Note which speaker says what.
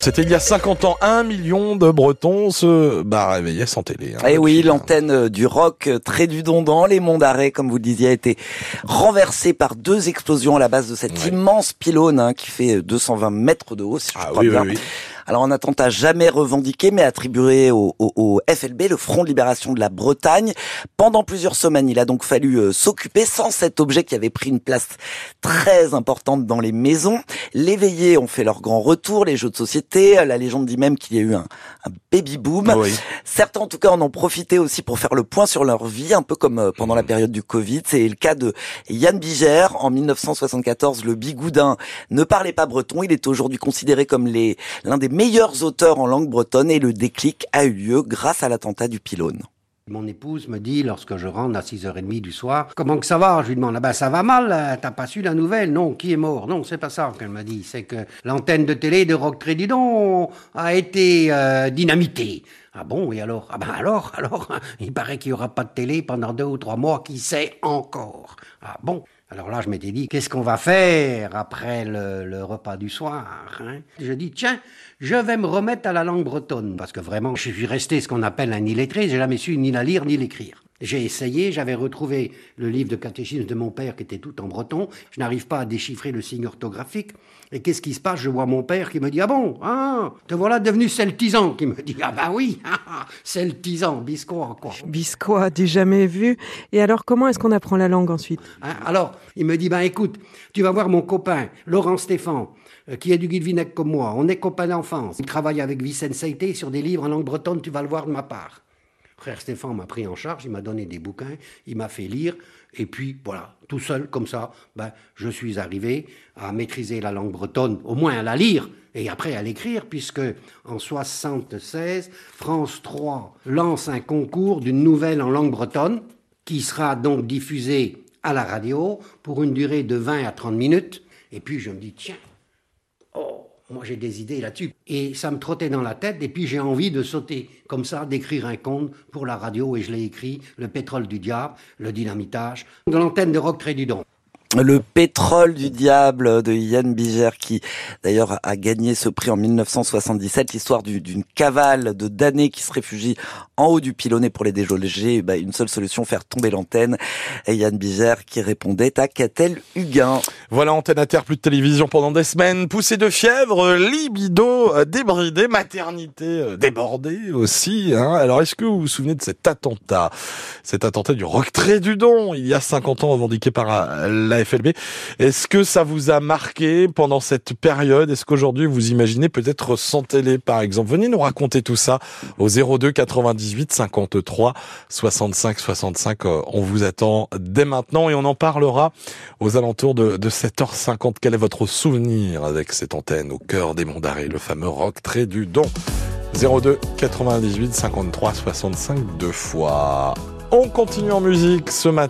Speaker 1: C'était il y a 50 ans, un million de Bretons se bah, réveillaient sans télé.
Speaker 2: Hein, eh oui, l'antenne du rock très du don dans les monts d'arrêt, comme vous le disiez, a été renversée par deux explosions à la base de cet immense pylône hein, qui fait 220 mètres de haut, si je ah crois bien. Alors un attentat jamais revendiqué, mais attribué au, au, FLB, le Front de Libération de la Bretagne. Pendant plusieurs semaines, il a donc fallu euh, s'occuper sans cet objet qui avait pris une place très importante dans les maisons. Les veillées ont fait leur grand retour, les jeux de société. La légende dit même qu'il y a eu un, un baby boom. Certains en tout cas en ont profité aussi pour faire le point sur leur vie, un peu comme euh, pendant la période du Covid. C'est le cas de Yann Biger. En 1974, le bigoudin ne parlait pas breton. Il est aujourd'hui considéré comme l'un des meilleurs auteurs en langue bretonne et le déclic a eu lieu grâce à l'attentat du pylône.
Speaker 3: Mon épouse me dit, lorsque je rentre à 6h30 du soir, comment que ça va Je lui demande, ah ben ça va mal, euh, t'as pas su la nouvelle Non, qui est mort? Non, c'est pas ça qu'elle m'a dit, c'est que l'antenne de télé de Rock Trédidon a été euh, dynamitée. Ah bon, et alors? Ah ben alors, alors, il paraît qu'il y aura pas de télé pendant deux ou trois mois, qui sait encore? Ah bon? Alors là, je m'étais dit, qu'est-ce qu'on va faire après le, repas du soir hein? Je dis, tiens, je vais me remettre à la langue bretonne, parce que vraiment, je suis resté ce qu'on appelle un illettré, j'ai jamais su ni la lire ni l'écrire. J'ai essayé, j'avais retrouvé le livre de catéchisme de mon père qui était tout en breton. Je n'arrive pas à déchiffrer le signe orthographique. Et qu'est-ce qui se passe? Je vois mon père qui me dit Ah bon Ah Te voilà devenu celtisan Qui me dit Ah bah oui ah, ah, Celtisan, biscois quoi.
Speaker 4: Biscois, du jamais vu? Et alors, comment est-ce qu'on apprend la langue ensuite?
Speaker 3: Hein, Alors, il me dit Ben écoute, tu vas voir mon copain, Laurent Stéphane, euh, qui est du Guilvinec comme moi. On est copains d'enfance. Il travaille avec Vicente Saïté sur des livres en langue bretonne, tu vas le voir de ma part. Frère Stéphane m'a pris en charge, il m'a donné des bouquins, il m'a fait lire, et puis voilà, tout seul, comme ça, ben, je suis arrivé à maîtriser la langue bretonne, au moins à la lire, et après à l'écrire, puisque en 76, France 3 lance un concours d'une nouvelle en langue bretonne, qui sera donc diffusée à la radio pour une durée de 20 à 30 minutes. Et puis je me dis, tiens, moi, j'ai des idées là-dessus. Et ça me trottait dans la tête, et puis j'ai envie de sauter comme ça, d'écrire un conte pour la radio, et je l'ai écrit, Le pétrole du diable, le dynamitage, de l'antenne de Rock Trédudon.
Speaker 2: Le pétrole du diable de Yann Biger qui d'ailleurs a gagné ce prix en 1977, l'histoire d'une cavale de damnés qui se réfugie en haut du pilonnet pour les déloger. Bah, une seule solution, faire tomber l'antenne. Et Yann Biger qui répondait à Catel Huguin.
Speaker 1: Voilà, antenne à terre, plus de télévision pendant des semaines, poussée de fièvre, libido euh, débridé, maternité euh, débordée aussi. Hein. Alors est-ce que vous vous souvenez de cet attentat? Cet attentat du Rock du Don, il y a 50 ans revendiqué par euh, FLB. Est-ce que ça vous a marqué pendant cette période? Est-ce qu'aujourd'hui vous imaginez peut-être sans télé par exemple Venez nous raconter tout ça au 02 98 53 65 65. On vous attend dès maintenant et on en parlera aux alentours de, de 7h50. Quel est votre souvenir avec cette antenne au cœur des monts d'arrêt, le fameux rock trait du don? 02 98 53 65 deux fois. On continue en musique ce matin.